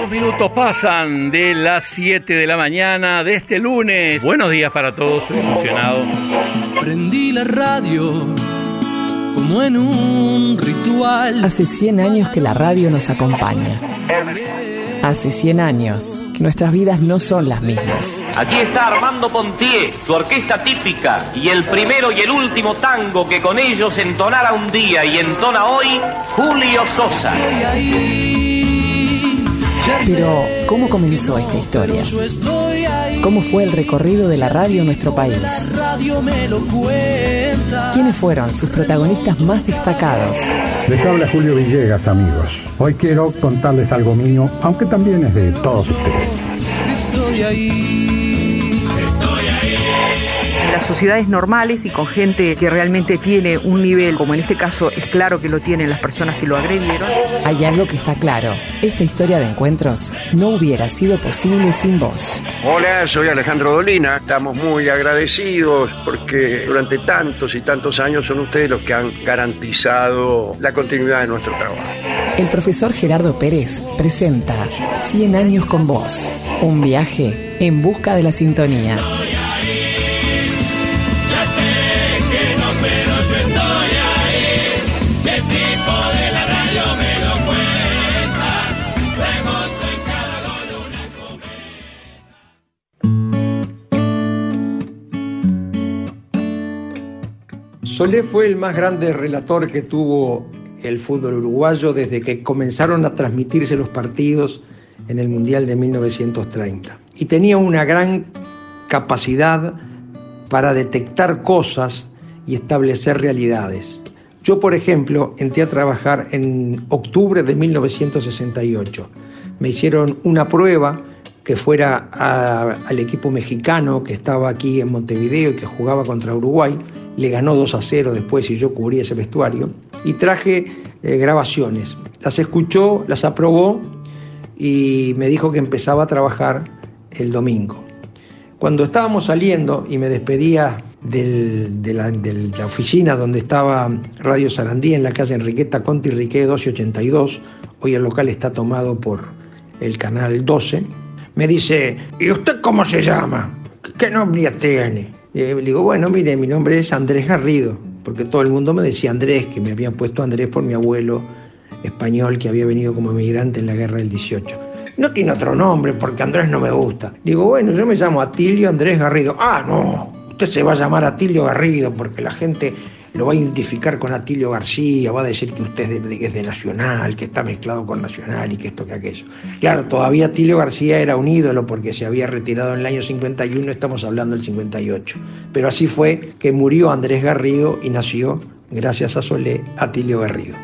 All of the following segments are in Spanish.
Dos minutos pasan de las 7 de la mañana de este lunes. Buenos días para todos, estoy emocionado. Prendí la radio como en un ritual. Hace 100 años que la radio nos acompaña. Hace 100 años que nuestras vidas no son las mismas. Aquí está Armando Pontier, su orquesta típica, y el primero y el último tango que con ellos entonara un día y entona hoy, Julio Sosa. Pero, ¿cómo comenzó esta historia? ¿Cómo fue el recorrido de la radio en nuestro país? ¿Quiénes fueron sus protagonistas más destacados? Les habla Julio Villegas, amigos. Hoy quiero contarles algo mío, aunque también es de todos ustedes. En las sociedades normales y con gente que realmente tiene un nivel, como en este caso es claro que lo tienen las personas que lo agredieron. Hay algo que está claro. Esta historia de encuentros no hubiera sido posible sin vos. Hola, soy Alejandro Dolina. Estamos muy agradecidos porque durante tantos y tantos años son ustedes los que han garantizado la continuidad de nuestro trabajo. El profesor Gerardo Pérez presenta 100 años con vos. Un viaje en busca de la sintonía. Solé fue el más grande relator que tuvo el fútbol uruguayo desde que comenzaron a transmitirse los partidos en el Mundial de 1930. Y tenía una gran capacidad para detectar cosas y establecer realidades. Yo, por ejemplo, entré a trabajar en octubre de 1968. Me hicieron una prueba que fuera al equipo mexicano que estaba aquí en Montevideo y que jugaba contra Uruguay. Le ganó 2 a 0 después y yo cubrí ese vestuario. Y traje eh, grabaciones. Las escuchó, las aprobó y me dijo que empezaba a trabajar el domingo. Cuando estábamos saliendo y me despedía del- de, la, de la oficina donde estaba Radio Sarandí en la calle Enriqueta Conti Riquet 1282, hoy el local está tomado por el canal 12, me dice, ¿y usted cómo se llama? ¿Qué nombre tiene? Digo, bueno, mire, mi nombre es Andrés Garrido, porque todo el mundo me decía Andrés, que me habían puesto Andrés por mi abuelo español que había venido como emigrante en la guerra del 18. No tiene otro nombre porque Andrés no me gusta. Digo, bueno, yo me llamo Atilio Andrés Garrido. Ah, no, usted se va a llamar Atilio Garrido porque la gente lo va a identificar con Atilio García, va a decir que usted es de, de Nacional, que está mezclado con Nacional y que esto, que aquello. Claro, todavía Atilio García era un ídolo porque se había retirado en el año 51, estamos hablando del 58. Pero así fue que murió Andrés Garrido y nació, gracias a Solé, Atilio Garrido.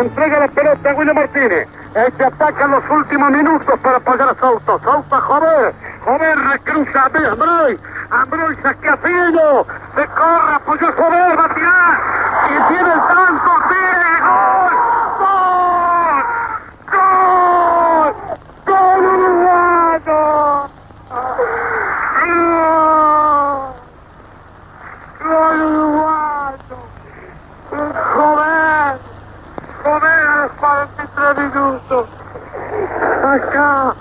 Entrega la pelota a William Martínez. Este ataca en los últimos minutos para apoyar a. Souto, joven. Joven recruza a Ambroy. Ambroy saque a Fino. Se corre, apoyó a Joven, va a tirar. Y tiene el tanto. ¡Tire! ¡Gol! ¡Gol! ¡Gol! ¡Gol uruguayo! ¡Gol! ¡Gol uruguayo! ¡Joven! Joven a los 43 minutos. Acá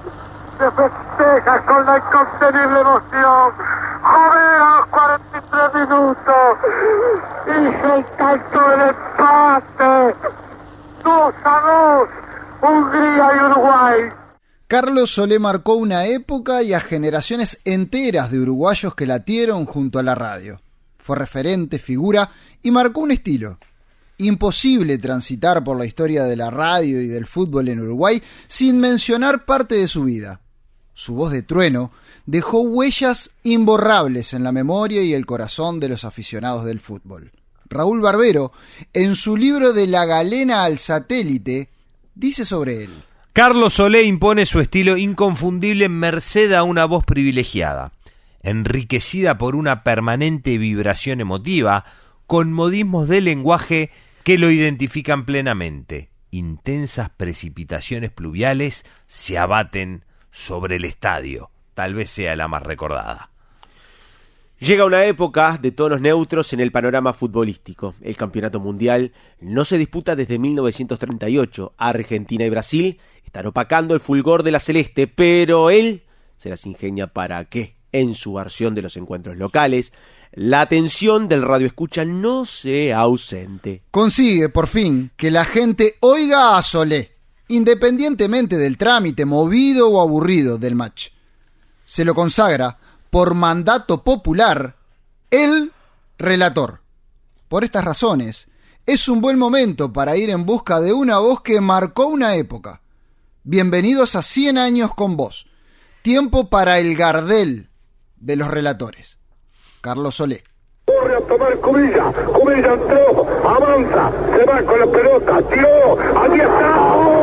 se festeja con la incontenible emoción. Joven a los 43 minutos. Hizo el del empate. 2 a 2. Hungría y Uruguay. Carlos Solé marcó una época y a generaciones enteras de uruguayos que latieron junto a la radio. Fue referente, figura y marcó un estilo. Imposible transitar por la historia de la radio y del fútbol en Uruguay sin mencionar parte de su vida. Su voz de trueno dejó huellas imborrables en la memoria y el corazón de los aficionados del fútbol. Raúl Barbero, en su libro de La galena al satélite, dice sobre él. Carlos Solé impone su estilo inconfundible merced a una voz privilegiada, enriquecida por una permanente vibración emotiva, con modismos de lenguaje que lo identifican plenamente. Intensas precipitaciones pluviales se abaten sobre el estadio, tal vez sea la más recordada. Llega una época de tonos neutros en el panorama futbolístico. El campeonato mundial no se disputa desde 1938. Argentina y Brasil están opacando el fulgor de la celeste, pero él se las ingenia para que, en su versión de los encuentros locales, la atención del radio escucha no sea ausente. Consigue, por fin, que la gente oiga a Solé, independientemente del trámite movido o aburrido del match. Se lo consagra por mandato popular, el relator. Por estas razones, es un buen momento para ir en busca de una voz que marcó una época. Bienvenidos a 100 años con vos. Tiempo para el Gardel de los relatores. Carlos Solé. Corre a tomar Cubilla, Cubilla entró, avanza, se va con la pelota, tiró, allí está.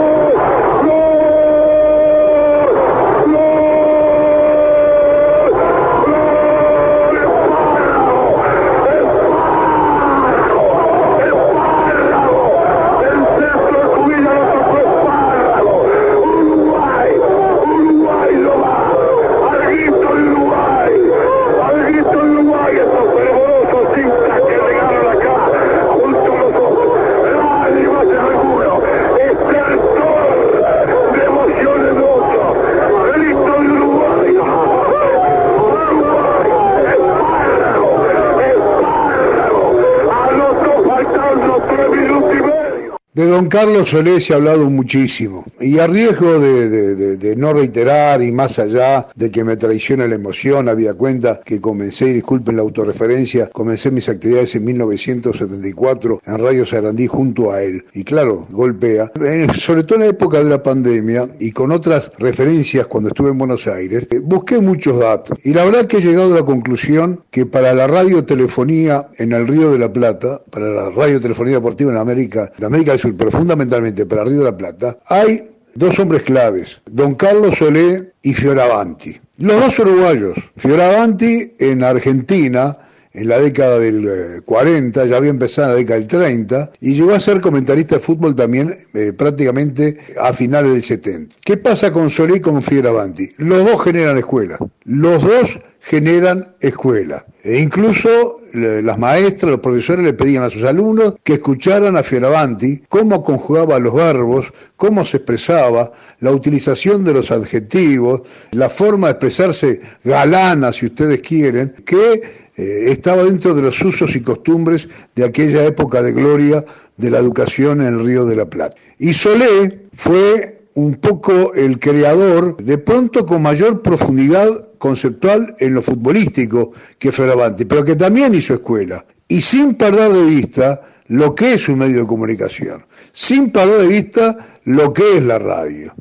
Don Carlos Solé se ha hablado muchísimo y a riesgo de, no reiterar y más allá de que me traicione la emoción, había cuenta que comencé, y disculpen la autorreferencia, comencé mis actividades en 1974 en Radio Sarandí junto a él. Y claro, golpea, sobre todo en la época de la pandemia y con otras referencias cuando estuve en Buenos Aires, eh, busqué muchos datos y la verdad que he llegado a la conclusión que para la radiotelefonía en el Río de la Plata, para la radiotelefonía deportiva en América, en América del Sur, pero fundamentalmente para Río de la Plata, hay dos hombres claves, don Carlos Solé y Fioravanti. Los dos uruguayos. Fioravanti en Argentina, en la década del eh, 40, ya había empezado en la década del 30, y llegó a ser comentarista de fútbol también eh, prácticamente a finales del 70. ¿Qué pasa con Solé y con Fioravanti? Los dos generan escuela. Los dos generan escuela. E incluso las maestras, los profesores le pedían a sus alumnos que escucharan a Fioravanti cómo conjugaba los verbos, cómo se expresaba, la utilización de los adjetivos, la forma de expresarse galana, si ustedes quieren, que eh, estaba dentro de los usos y costumbres de aquella época de gloria de la educación en el Río de la Plata. Y Solé fue un poco el creador, de pronto con mayor profundidad conceptual en lo futbolístico que Fioravanti, pero que también hizo escuela. Y sin perder de vista lo que es un medio de comunicación, sin perder de vista lo que es la radio.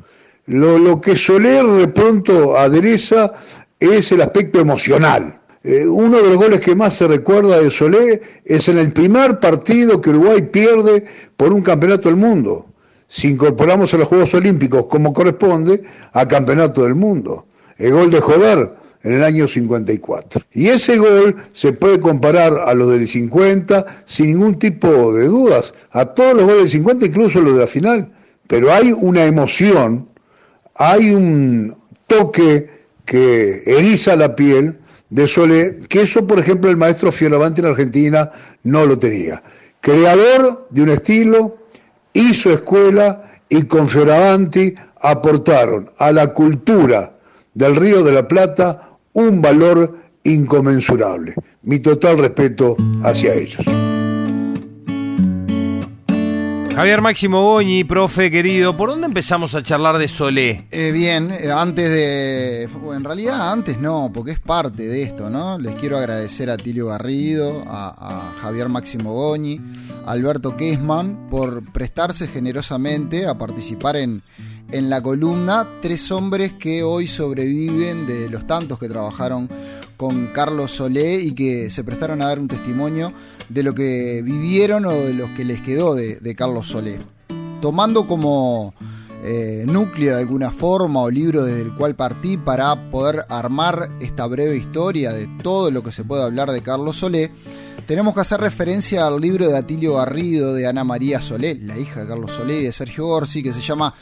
Lo, lo que Soler de pronto adereza es el aspecto emocional. Eh, uno de los goles que más se recuerda de Solé es en el primer partido que Uruguay pierde por un campeonato del mundo. Si incorporamos a los Juegos Olímpicos como corresponde a Campeonato del Mundo. El gol de Jover en el año 54. Y ese gol se puede comparar a los del 50 sin ningún tipo de dudas, a todos los goles del 50, incluso los de la final. Pero hay una emoción, hay un toque que eriza la piel de Solé, que eso, por ejemplo, el maestro Fioravanti en Argentina no lo tenía. Creador de un estilo, hizo escuela y con Fioravanti aportaron a la cultura del Río de la Plata un valor inconmensurable. Mi total respeto hacia ellos. Javier Máximo Boñi, profe querido, ¿por dónde empezamos a charlar de Solé? Eh, bien, eh, antes de. En realidad, antes no, porque es parte de esto, ¿no? Les quiero agradecer a Tilio Garrido, a, Javier Máximo Goñi, a Alberto Kessman por prestarse generosamente a participar en, en la columna Tres hombres que hoy sobreviven de los tantos que trabajaron con Carlos Solé y que se prestaron a dar un testimonio de lo que vivieron o de lo que les quedó de, Carlos Solé. Tomando como eh, núcleo de alguna forma o libro desde el cual partí para poder armar esta breve historia de todo lo que se puede hablar de Carlos Solé, tenemos que hacer referencia al libro de Atilio Garrido de Ana María Solé, la hija de Carlos Solé y de Sergio Gorsi, que se llama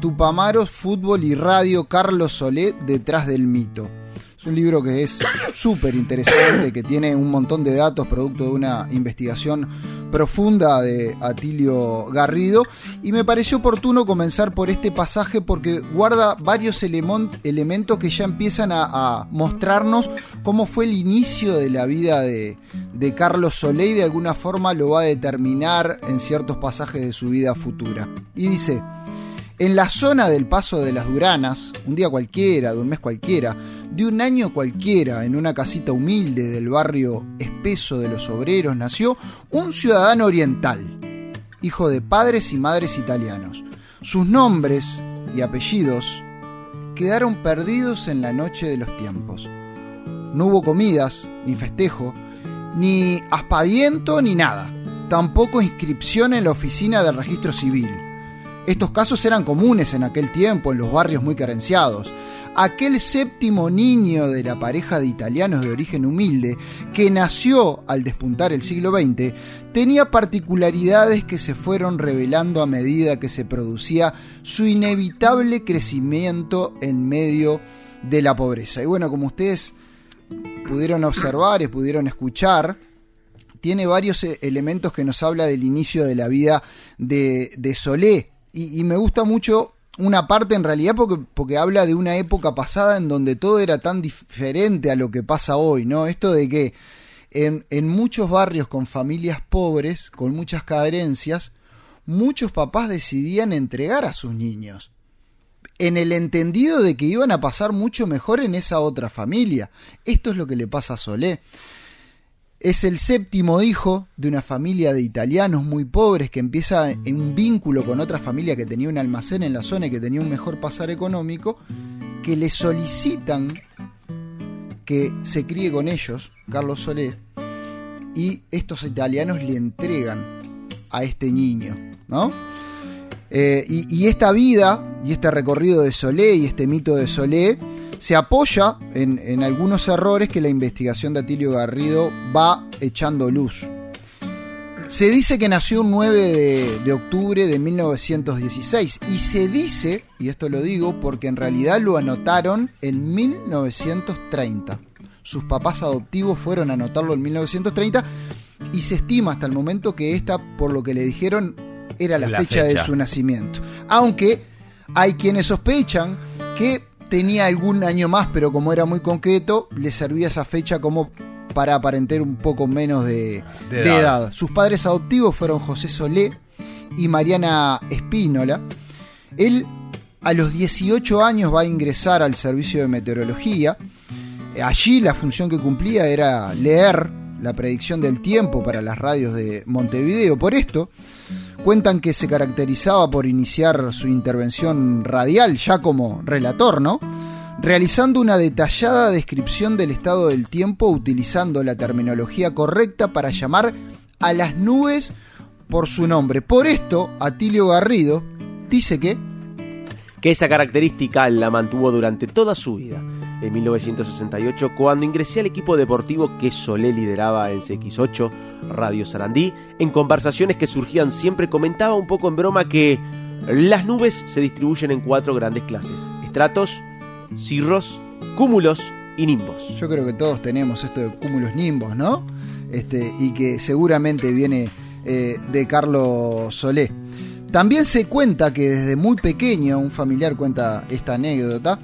Tupamaros, Fútbol y Radio Carlos Solé detrás del mito. Es un libro que es súper interesante, que tiene un montón de datos producto de una investigación profunda de Atilio Garrido y me pareció oportuno comenzar por este pasaje porque guarda varios elementos que ya empiezan a, mostrarnos cómo fue el inicio de la vida de, de Carlos Solé y de alguna forma lo va a determinar en ciertos pasajes de su vida futura. Y dice, en la zona del Paso de las Duranas, un día cualquiera, de un mes cualquiera, de un año cualquiera, en una casita humilde del barrio espeso de los obreros, nació un ciudadano oriental, hijo de padres y madres italianos. Sus nombres y apellidos quedaron perdidos en la noche de los tiempos. No hubo comidas, ni festejo, ni aspaviento, ni nada. Tampoco inscripción en la oficina del registro civil estos casos eran comunes en aquel tiempo en los barrios muy carenciados. Aquel séptimo niño de la pareja de italianos de origen humilde, que nació al despuntar el siglo XX, tenía particularidades que se fueron revelando a medida que se producía su inevitable crecimiento en medio de la pobreza. Y bueno, como ustedes pudieron observar y pudieron escuchar, tiene varios eh, elementos que nos habla del inicio de la vida de, de Solé, y, me gusta mucho una parte en realidad porque, porque habla de una época pasada en donde todo era tan diferente a lo que pasa hoy, ¿no? Esto de que en, en muchos barrios con familias pobres, con muchas carencias, muchos papás decidían entregar a sus niños en el entendido de que iban a pasar mucho mejor en esa otra familia. Esto es lo que le pasa a Solé. Es el séptimo hijo de una familia de italianos muy pobres que empieza en un vínculo con otra familia que tenía un almacén en la zona y que tenía un mejor pasar económico, que le solicitan que se críe con ellos, Carlos Solé, y estos italianos le entregan a este niño, ¿no? Eh, y, y, esta vida y este recorrido de Solé y este mito de Solé se apoya en, algunos errores que la investigación de Atilio Garrido va echando luz. Se dice que nació un 9 de, de, octubre de 1916 y se dice, y esto lo digo porque en realidad lo anotaron en 1930. Sus papás adoptivos fueron a anotarlo en 1930 y se estima hasta el momento que esta, por lo que le dijeron, era la, fecha de su nacimiento. Aunque hay quienes sospechan que tenía algún año más, pero como era muy concreto, le servía esa fecha como para aparentar un poco menos de, edad. Sus padres adoptivos fueron José Solé y Mariana Espínola. Él a los 18 años va a ingresar al servicio de meteorología. Allí la función que cumplía era leer la predicción del tiempo para las radios de Montevideo. Por esto, Cuentan que se caracterizaba por iniciar su intervención radial ya como relator, ¿no? Realizando una detallada descripción del estado del tiempo utilizando la terminología correcta para llamar a las nubes por su nombre. Por esto, Atilio Garrido dice que... Que esa característica la mantuvo durante toda su vida en 1968 cuando ingresé al equipo deportivo que Solé lideraba en CX8, Radio Sarandí. En conversaciones que surgían siempre comentaba un poco en broma que las nubes se distribuyen en cuatro grandes clases: estratos, cirros, cúmulos y nimbos. Yo creo que todos tenemos esto de cúmulos nimbos, ¿no? Este, y que seguramente viene eh, de Carlos Solé. También se cuenta que desde muy pequeño, un familiar cuenta esta anécdota,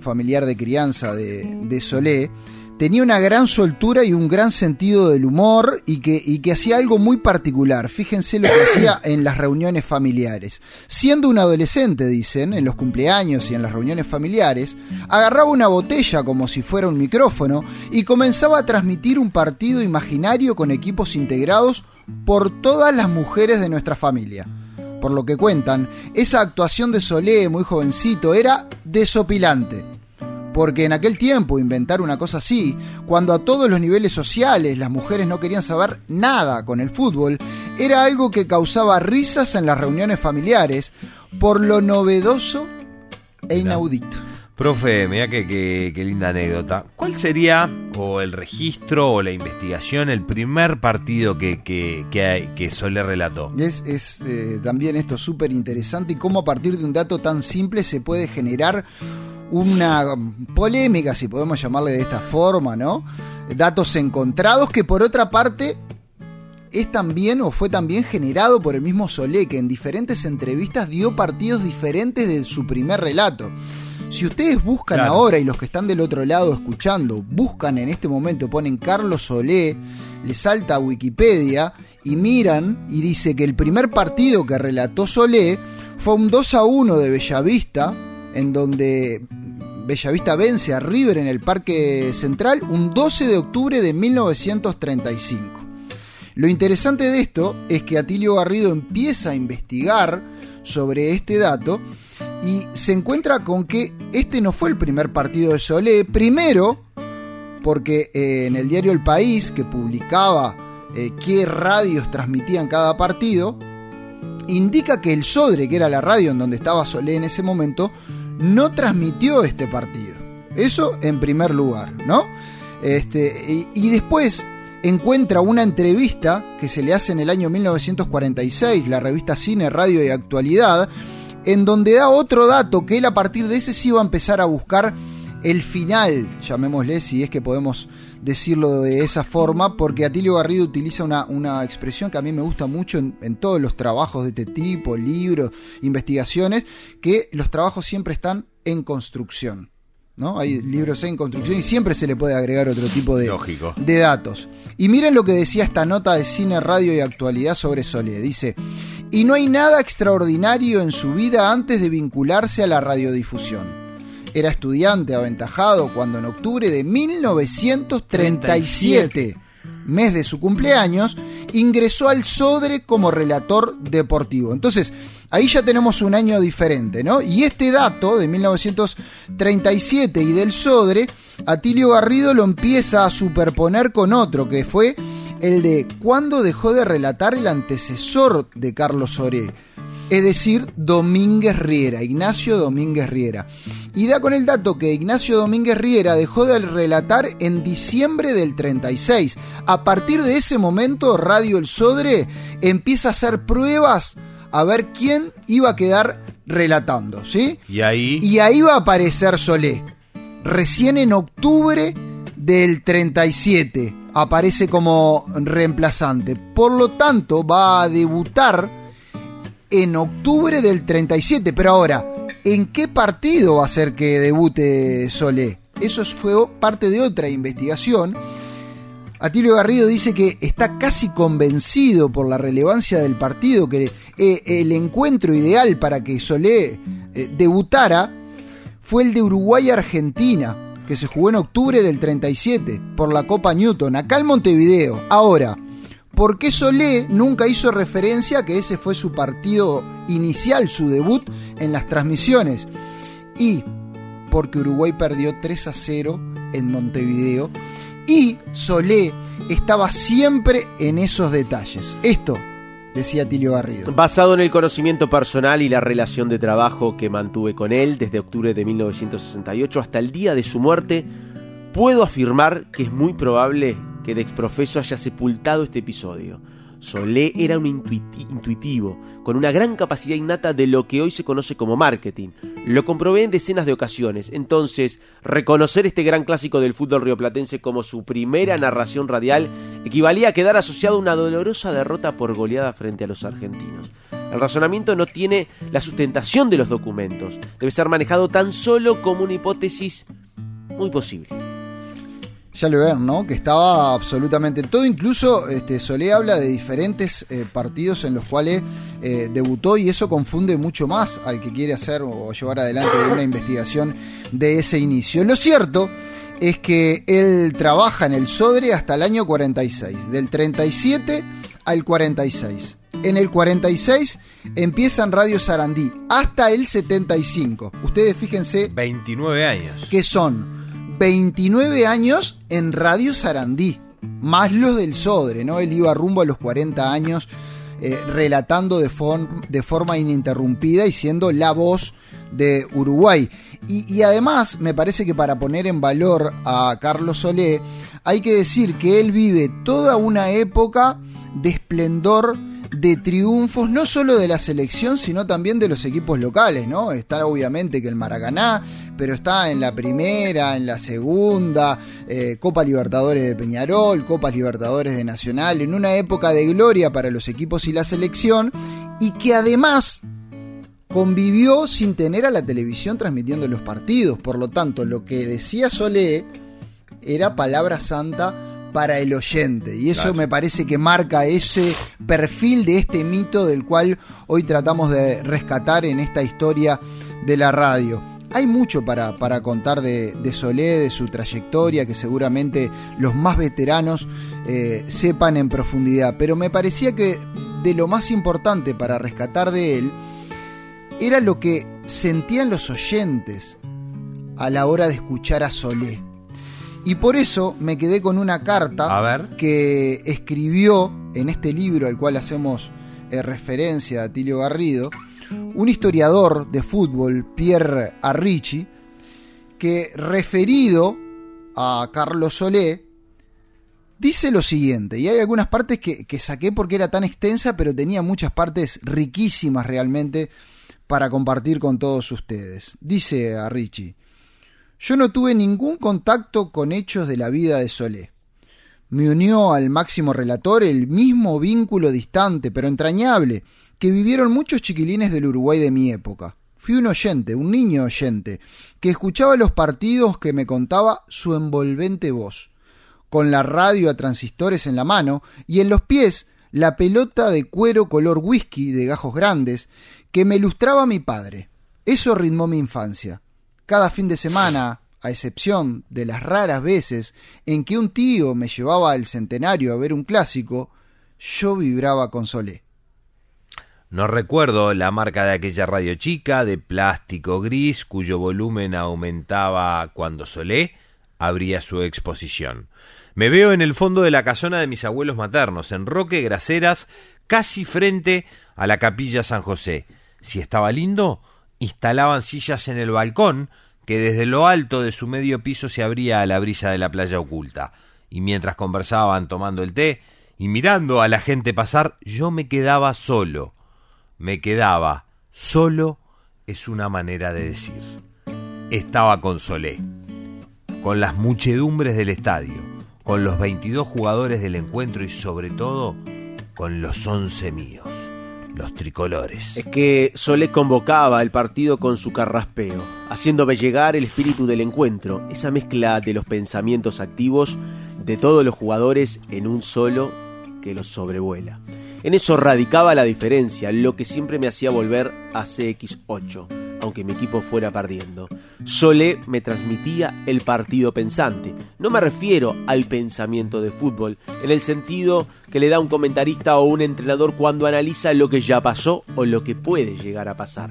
familiar de crianza de, Solé, tenía una gran soltura y un gran sentido del humor y que, y que hacía algo muy particular. Fíjense lo que hacía en las reuniones familiares. Siendo un adolescente, dicen, en los cumpleaños y en las reuniones familiares, agarraba una botella como si fuera un micrófono y comenzaba a transmitir un partido imaginario con equipos integrados por todas las mujeres de nuestra familia por lo que cuentan, esa actuación de Solé, muy jovencito, era desopilante. Porque en aquel tiempo inventar una cosa así, cuando a todos los niveles sociales las mujeres no querían saber nada con el fútbol, era algo que causaba risas en las reuniones familiares por lo novedoso e inaudito. Profe, mira qué, linda anécdota. ¿Cuál sería, o el registro, o la investigación, el primer partido que, que, que, Sole relató? Es, es eh, también esto súper interesante y cómo a partir de un dato tan simple se puede generar una polémica, si podemos llamarle de esta forma, ¿no? Datos encontrados que por otra parte es también o fue también generado por el mismo Solé, que en diferentes entrevistas dio partidos diferentes de su primer relato. Si ustedes buscan Claro. ahora y los que están del otro lado escuchando, buscan en este momento, ponen Carlos Solé, le salta a Wikipedia y miran y dice que el primer partido que relató Solé fue un 2 a 1 de Bellavista, en donde Bellavista vence a River en el Parque Central un 12 de octubre de 1935. Lo interesante de esto es que Atilio Garrido empieza a investigar sobre este dato y se encuentra con que este no fue el primer partido de Solé. Primero, porque eh, en el diario El País, que publicaba eh, qué radios transmitían cada partido, indica que el Sodre, que era la radio en donde estaba Solé en ese momento, no transmitió este partido. Eso en primer lugar, ¿no? Este, y, y después encuentra una entrevista que se le hace en el año 1946, la revista Cine, Radio y Actualidad, en donde da otro dato que él a partir de ese sí va a empezar a buscar el final, llamémosle, si es que podemos decirlo de esa forma, porque Atilio Garrido utiliza una, una expresión que a mí me gusta mucho en, en todos los trabajos de este tipo, libros, investigaciones, que los trabajos siempre están en construcción. ¿no? Hay libros en construcción y siempre se le puede agregar otro tipo de, Lógico. de datos. Y miren lo que decía esta nota de cine, radio y actualidad sobre Solé. Dice, y no hay nada extraordinario en su vida antes de vincularse a la radiodifusión. Era estudiante aventajado cuando en octubre de 1937, mes de su cumpleaños, ingresó al Sodre como relator deportivo. Entonces, ahí ya tenemos un año diferente, ¿no? Y este dato de 1937 y del Sodre, Atilio Garrido lo empieza a superponer con otro, que fue el de cuándo dejó de relatar el antecesor de Carlos Soré, es decir, Domínguez Riera, Ignacio Domínguez Riera. Y da con el dato que Ignacio Domínguez Riera dejó de relatar en diciembre del 36. A partir de ese momento, Radio El Sodre empieza a hacer pruebas a ver quién iba a quedar relatando, ¿sí? Y ahí. Y ahí va a aparecer Solé. Recién en octubre del 37 aparece como reemplazante. Por lo tanto, va a debutar en octubre del 37. Pero ahora, ¿en qué partido va a ser que debute Solé? Eso fue parte de otra investigación. Atilio Garrido dice que está casi convencido por la relevancia del partido, que eh, el encuentro ideal para que Solé eh, debutara fue el de Uruguay-Argentina, que se jugó en octubre del 37 por la Copa Newton, acá en Montevideo. Ahora, ¿por qué Solé nunca hizo referencia a que ese fue su partido inicial, su debut en las transmisiones? Y porque Uruguay perdió 3 a 0 en Montevideo y Solé estaba siempre en esos detalles. Esto decía Tilio Garrido. Basado en el conocimiento personal y la relación de trabajo que mantuve con él desde octubre de 1968 hasta el día de su muerte, puedo afirmar que es muy probable que de exprofeso haya sepultado este episodio. Solé era un intuiti- intuitivo, con una gran capacidad innata de lo que hoy se conoce como marketing. Lo comprobé en decenas de ocasiones. Entonces, reconocer este gran clásico del fútbol rioplatense como su primera narración radial equivalía a quedar asociado a una dolorosa derrota por goleada frente a los argentinos. El razonamiento no tiene la sustentación de los documentos. Debe ser manejado tan solo como una hipótesis muy posible. Ya lo ven, ¿no? Que estaba absolutamente todo. Incluso este, Solé habla de diferentes eh, partidos en los cuales eh, debutó y eso confunde mucho más al que quiere hacer o llevar adelante una investigación de ese inicio. Lo cierto es que él trabaja en el Sodre hasta el año 46, del 37 al 46. En el 46 empieza en Radio Sarandí hasta el 75. Ustedes fíjense 29 años. que son 29 años en Radio Sarandí, más los del Sodre, ¿no? Él iba rumbo a los 40 años eh, relatando de, form- de forma ininterrumpida y siendo la voz de Uruguay. Y además, me parece que para poner en valor a Carlos Solé, hay que decir que él vive toda una época de esplendor de triunfos, no solo de la selección, sino también de los equipos locales, ¿no? Está obviamente que el Maracaná, pero está en la primera, en la segunda, eh, Copa Libertadores de Peñarol, Copas Libertadores de Nacional, en una época de gloria para los equipos y la selección, y que además convivió sin tener a la televisión transmitiendo los partidos. Por lo tanto, lo que decía Solé era palabra santa para el oyente. Y eso me parece que marca ese perfil de este mito del cual hoy tratamos de rescatar en esta historia de la radio. Hay mucho para, para contar de, Solé, de su trayectoria, que seguramente los más veteranos eh, sepan en profundidad. Pero me parecía que de lo más importante para rescatar de él era lo que sentían los oyentes a la hora de escuchar a Solé. Y por eso me quedé con una carta que escribió en este libro al cual hacemos eh, referencia a Tilio Garrido, un historiador de fútbol, Pierre Arricci, que referido a Carlos Solé, dice lo siguiente, y hay algunas partes que, que saqué porque era tan extensa, pero tenía muchas partes riquísimas realmente para compartir con todos ustedes. Dice Arricci, yo no tuve ningún contacto con hechos de la vida de Solé. Me unió al máximo relator el mismo vínculo distante, pero entrañable, que vivieron muchos chiquilines del Uruguay de mi época. Fui un oyente, un niño oyente, que escuchaba los partidos que me contaba su envolvente voz, con la radio a transistores en la mano y en los pies la pelota de cuero color whisky de gajos grandes que me ilustraba mi padre. Eso ritmó mi infancia. Cada fin de semana, a excepción de las raras veces en que un tío me llevaba al centenario a ver un clásico, yo vibraba con Solé. No recuerdo la marca de aquella radio chica de plástico gris cuyo volumen aumentaba cuando Solé abría su exposición. Me veo en el fondo de la casona de mis abuelos maternos, en Roque Graceras, casi frente a la capilla San José. Si estaba lindo, instalaban sillas en el balcón que desde lo alto de su medio piso se abría a la brisa de la playa oculta, y mientras conversaban tomando el té y mirando a la gente pasar, yo me quedaba solo. Me quedaba solo es una manera de decir. Estaba con Solé, con las muchedumbres del estadio, con los 22 jugadores del encuentro y sobre todo con los 11 míos los tricolores. Es que Solé convocaba el partido con su carraspeo, haciéndome llegar el espíritu del encuentro, esa mezcla de los pensamientos activos de todos los jugadores en un solo que los sobrevuela. En eso radicaba la diferencia, lo que siempre me hacía volver a CX8 aunque mi equipo fuera perdiendo. Solé me transmitía el partido pensante. No me refiero al pensamiento de fútbol, en el sentido que le da un comentarista o un entrenador cuando analiza lo que ya pasó o lo que puede llegar a pasar.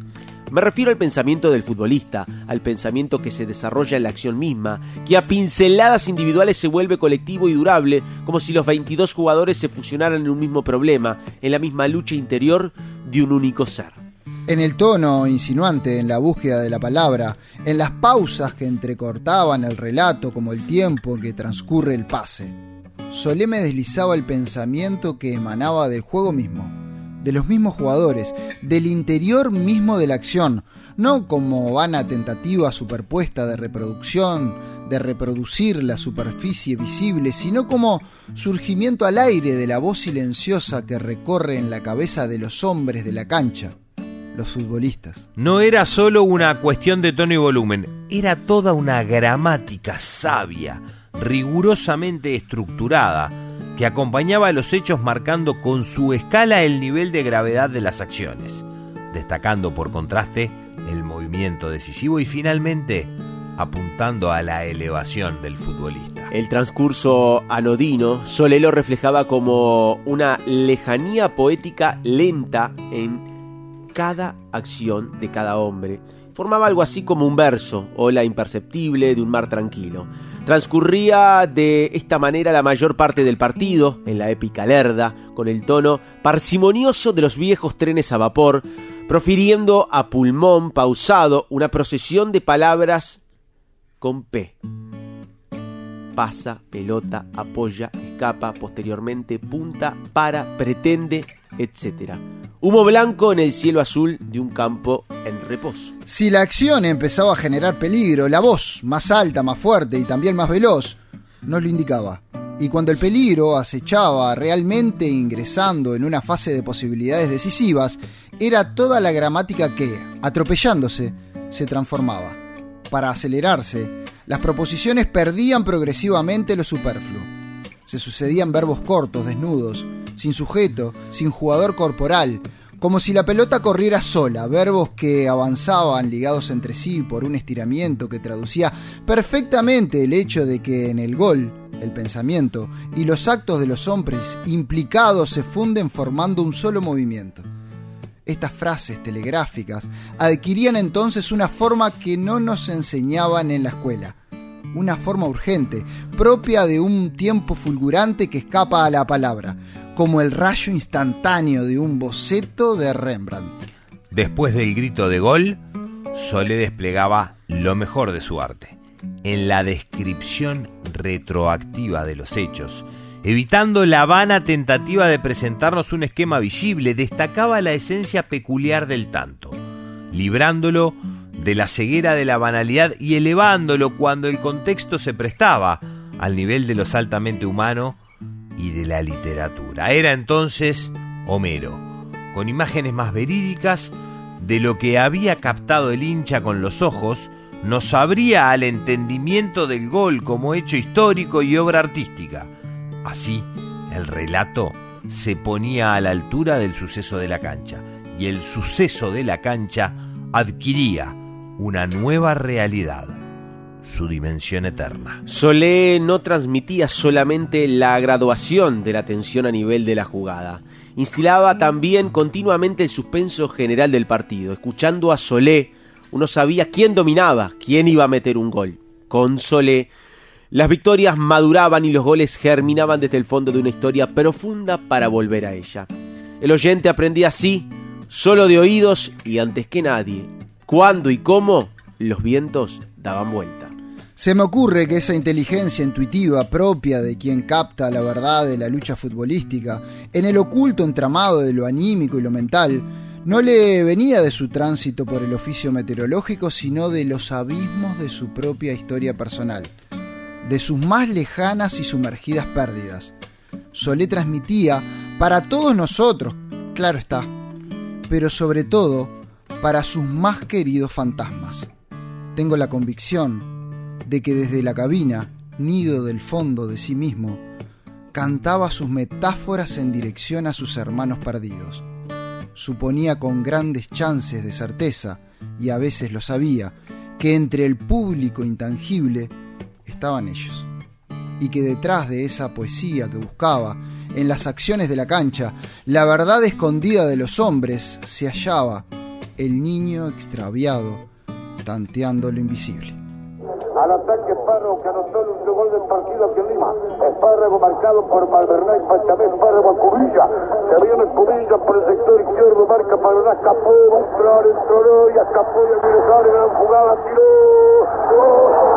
Me refiero al pensamiento del futbolista, al pensamiento que se desarrolla en la acción misma, que a pinceladas individuales se vuelve colectivo y durable, como si los 22 jugadores se fusionaran en un mismo problema, en la misma lucha interior de un único ser en el tono insinuante, en la búsqueda de la palabra, en las pausas que entrecortaban el relato como el tiempo que transcurre el pase. Solé me deslizaba el pensamiento que emanaba del juego mismo, de los mismos jugadores, del interior mismo de la acción, no como vana tentativa superpuesta de reproducción, de reproducir la superficie visible, sino como surgimiento al aire de la voz silenciosa que recorre en la cabeza de los hombres de la cancha los futbolistas. No era solo una cuestión de tono y volumen, era toda una gramática sabia, rigurosamente estructurada, que acompañaba a los hechos marcando con su escala el nivel de gravedad de las acciones, destacando por contraste el movimiento decisivo y finalmente apuntando a la elevación del futbolista. El transcurso anodino Solé lo reflejaba como una lejanía poética lenta en cada acción de cada hombre. Formaba algo así como un verso, o la imperceptible de un mar tranquilo. Transcurría de esta manera la mayor parte del partido, en la épica lerda, con el tono parsimonioso de los viejos trenes a vapor, profiriendo a pulmón pausado una procesión de palabras con P. pasa, pelota, apoya, escapa, posteriormente punta, para, pretende, etc. Humo blanco en el cielo azul de un campo en reposo. Si la acción empezaba a generar peligro, la voz, más alta, más fuerte y también más veloz, nos lo indicaba. Y cuando el peligro acechaba realmente ingresando en una fase de posibilidades decisivas, era toda la gramática que, atropellándose, se transformaba. Para acelerarse, las proposiciones perdían progresivamente lo superfluo. Se sucedían verbos cortos, desnudos, sin sujeto, sin jugador corporal, como si la pelota corriera sola, verbos que avanzaban ligados entre sí por un estiramiento que traducía perfectamente el hecho de que en el gol el pensamiento y los actos de los hombres implicados se funden formando un solo movimiento. Estas frases telegráficas adquirían entonces una forma que no nos enseñaban en la escuela, una forma urgente, propia de un tiempo fulgurante que escapa a la palabra, como el rayo instantáneo de un boceto de Rembrandt. Después del grito de gol, Sole desplegaba lo mejor de su arte, en la descripción retroactiva de los hechos. Evitando la vana tentativa de presentarnos un esquema visible, destacaba la esencia peculiar del tanto, librándolo de la ceguera de la banalidad y elevándolo cuando el contexto se prestaba al nivel de lo altamente humano y de la literatura. Era entonces Homero, con imágenes más verídicas de lo que había captado el hincha con los ojos, nos abría al entendimiento del gol como hecho histórico y obra artística. Así, el relato se ponía a la altura del suceso de la cancha, y el suceso de la cancha adquiría una nueva realidad, su dimensión eterna. Solé no transmitía solamente la graduación de la tensión a nivel de la jugada, instilaba también continuamente el suspenso general del partido. Escuchando a Solé, uno sabía quién dominaba, quién iba a meter un gol. Con Solé, las victorias maduraban y los goles germinaban desde el fondo de una historia profunda para volver a ella. El oyente aprendía así, solo de oídos y antes que nadie, cuándo y cómo los vientos daban vuelta. Se me ocurre que esa inteligencia intuitiva propia de quien capta la verdad de la lucha futbolística, en el oculto entramado de lo anímico y lo mental, no le venía de su tránsito por el oficio meteorológico, sino de los abismos de su propia historia personal, de sus más lejanas y sumergidas pérdidas. Solé transmitía para todos nosotros, claro está, pero sobre todo para sus más queridos fantasmas. Tengo la convicción de que desde la cabina, nido del fondo de sí mismo, cantaba sus metáforas en dirección a sus hermanos perdidos. Suponía con grandes chances de certeza, y a veces lo sabía, que entre el público intangible estaban ellos, y que detrás de esa poesía que buscaba, en las acciones de la cancha, la verdad escondida de los hombres, se hallaba el niño extraviado, tanteando lo invisible. Al ataque Espárrago que anotó el último gol del partido aquí en Lima. Espárrago marcado por Malvernay, Pachamé, Espárrago a Cubilla. Se viene Cubilla por el sector izquierdo, marca Paraná, escapó, va a entrar, entró y escapó y el ingresar, gran jugada, tiró.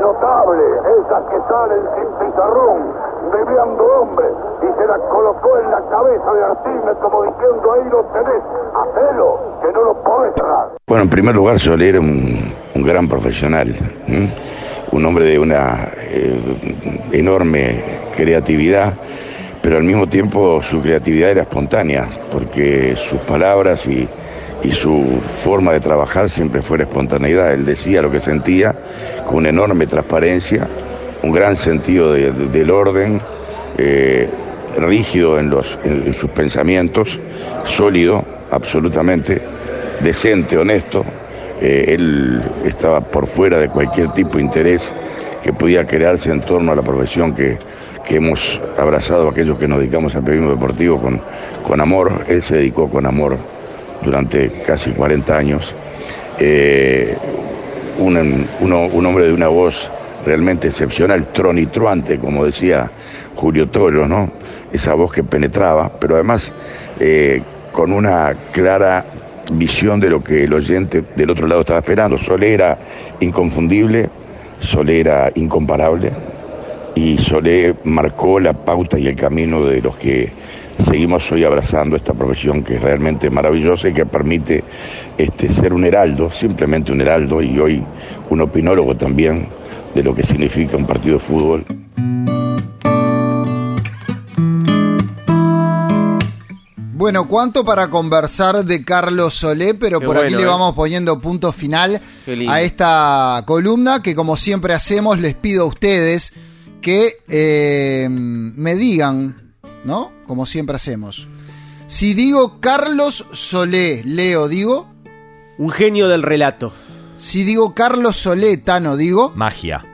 Notable. Esa que salen sin pizarrón. Desviando hombres. Y se la colocó en la cabeza de Artime como diciendo ahí lo tenés. Hacelo, que no lo podés cerrar. Bueno, en primer lugar, Solé era un, gran profesional, un hombre de una eh, enorme creatividad, pero al mismo tiempo su creatividad era espontánea, porque sus palabras y, y su forma de trabajar siempre fue la espontaneidad. Él decía lo que sentía con una enorme transparencia, un gran sentido de- de- del orden, eh, rígido en, sus pensamientos, sólido, absolutamente, decente, honesto, Eh, él estaba por fuera de cualquier tipo de interés que podía crearse en torno a la profesión que, hemos abrazado aquellos que nos dedicamos al periodismo deportivo con amor. Él se dedicó con amor durante casi 40 años. Eh, un, un hombre de una voz realmente excepcional, tronitruante, como decía Julio Toro, ¿no? Esa voz que penetraba, pero además eh, con una clara visión de lo que el oyente del otro lado estaba esperando. Solé era inconfundible, Solé era incomparable y Solé marcó la pauta y el camino de los que seguimos hoy abrazando esta profesión que es realmente maravillosa y que permite este, ser un heraldo, simplemente un heraldo y hoy un opinólogo también de lo que significa un partido de fútbol. Bueno, ¿cuánto para conversar de Carlos Solé? Pero Qué por aquí le ¿eh? vamos poniendo punto final a esta columna que como siempre hacemos, les pido a ustedes que eh, me digan, ¿no? Como siempre hacemos. Si digo Carlos Solé, Leo, digo. Un genio del relato. Si digo Carlos Solé, Tano, digo. Magia.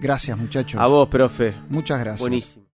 Gracias, muchachos. A vos, profe. Muchas gracias. Buenísimo.